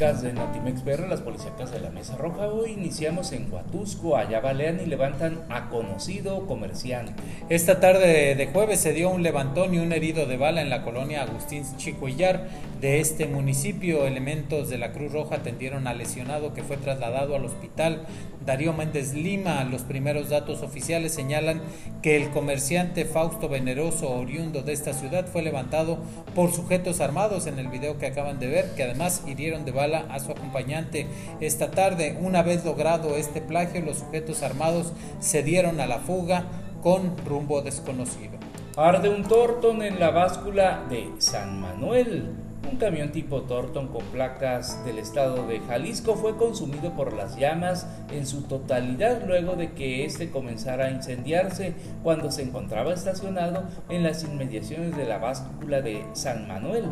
podcast de Notimex PR, las policíacas de la Mesa Roja. Hoy iniciamos en Huatusco, allá balean y levantan a conocido comerciante. Esta tarde de jueves se dio un levantón y un herido de bala en la colonia Agustín Chicuillar de este municipio. Elementos de la Cruz Roja atendieron al lesionado que fue trasladado al hospital Darío Méndez Lima. Los primeros datos oficiales señalan que el comerciante Fausto Veneroso, oriundo de esta ciudad, fue levantado por sujetos armados en el video que acaban de ver, que además hirieron de bala a su acompañante. Esta tarde, una vez logrado este plagio, los sujetos armados se dieron a la fuga con rumbo desconocido. Arde un tortón en la báscula de San Manuel. Un camión tipo Torton con placas del estado de Jalisco fue consumido por las llamas en su totalidad luego de que éste comenzara a incendiarse cuando se encontraba estacionado en las inmediaciones de la báscula de San Manuel.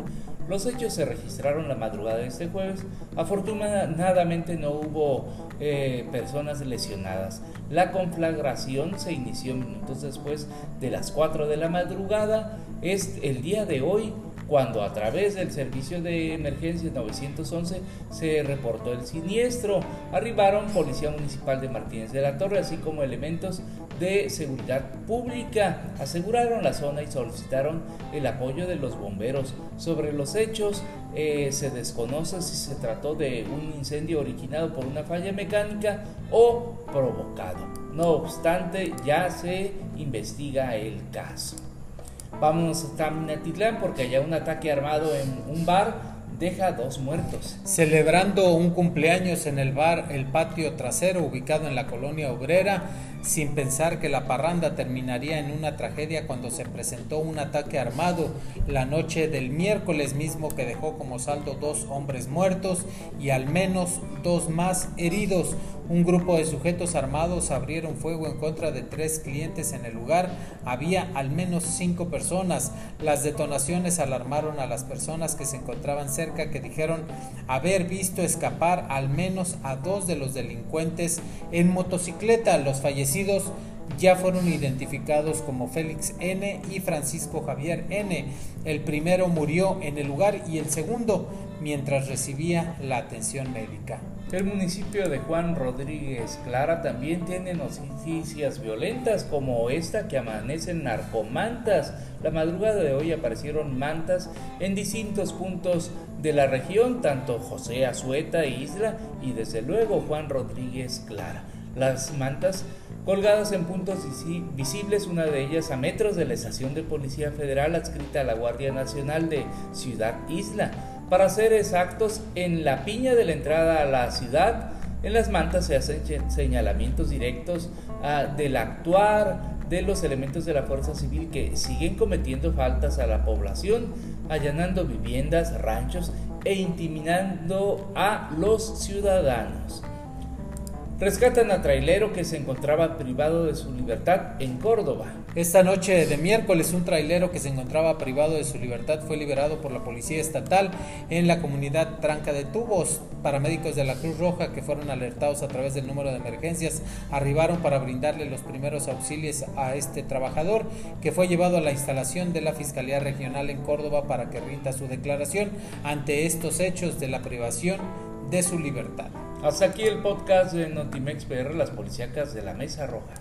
Los hechos se registraron la madrugada de este jueves. Afortunadamente no hubo eh, personas lesionadas. La conflagración se inició minutos después de las 4 de la madrugada. Es el día de hoy cuando a través del servicio de emergencia 911 se reportó el siniestro. Arribaron Policía Municipal de Martínez de la Torre, así como elementos de seguridad pública. Aseguraron la zona y solicitaron el apoyo de los bomberos. Sobre los hechos, eh, se desconoce si se trató de un incendio originado por una falla mecánica o provocado. No obstante, ya se investiga el caso. Vamos a Minatitlán porque hay un ataque armado en un bar deja dos muertos. Celebrando un cumpleaños en el bar El Patio Trasero, ubicado en la colonia obrera, sin pensar que la parranda terminaría en una tragedia cuando se presentó un ataque armado la noche del miércoles mismo que dejó como saldo dos hombres muertos y al menos dos más heridos. Un grupo de sujetos armados abrieron fuego en contra de tres clientes en el lugar. Había al menos cinco personas. Las detonaciones alarmaron a las personas que se encontraban cerca que dijeron haber visto escapar al menos a dos de los delincuentes en motocicleta. Los fallecidos ya fueron identificados como Félix N y Francisco Javier N. El primero murió en el lugar y el segundo mientras recibía la atención médica. El municipio de Juan Rodríguez Clara también tiene noticias violentas como esta que amanecen narcomantas. La madrugada de hoy aparecieron mantas en distintos puntos de la región, tanto José Azueta, Isla y desde luego Juan Rodríguez Clara. Las mantas colgadas en puntos visibles, una de ellas a metros de la estación de Policía Federal adscrita a la Guardia Nacional de Ciudad Isla para ser exactos, en la piña de la entrada a la ciudad, en las mantas se hacen señalamientos directos ah, del actuar de los elementos de la fuerza civil que siguen cometiendo faltas a la población, allanando viviendas, ranchos e intimidando a los ciudadanos. Rescatan a trailero que se encontraba privado de su libertad en Córdoba. Esta noche de miércoles un trailero que se encontraba privado de su libertad fue liberado por la policía estatal en la comunidad Tranca de Tubos. Paramédicos de la Cruz Roja que fueron alertados a través del número de emergencias arribaron para brindarle los primeros auxilios a este trabajador que fue llevado a la instalación de la Fiscalía Regional en Córdoba para que rinda su declaración ante estos hechos de la privación de su libertad. Hasta aquí el podcast de Notimex PR, las policíacas de la Mesa Roja.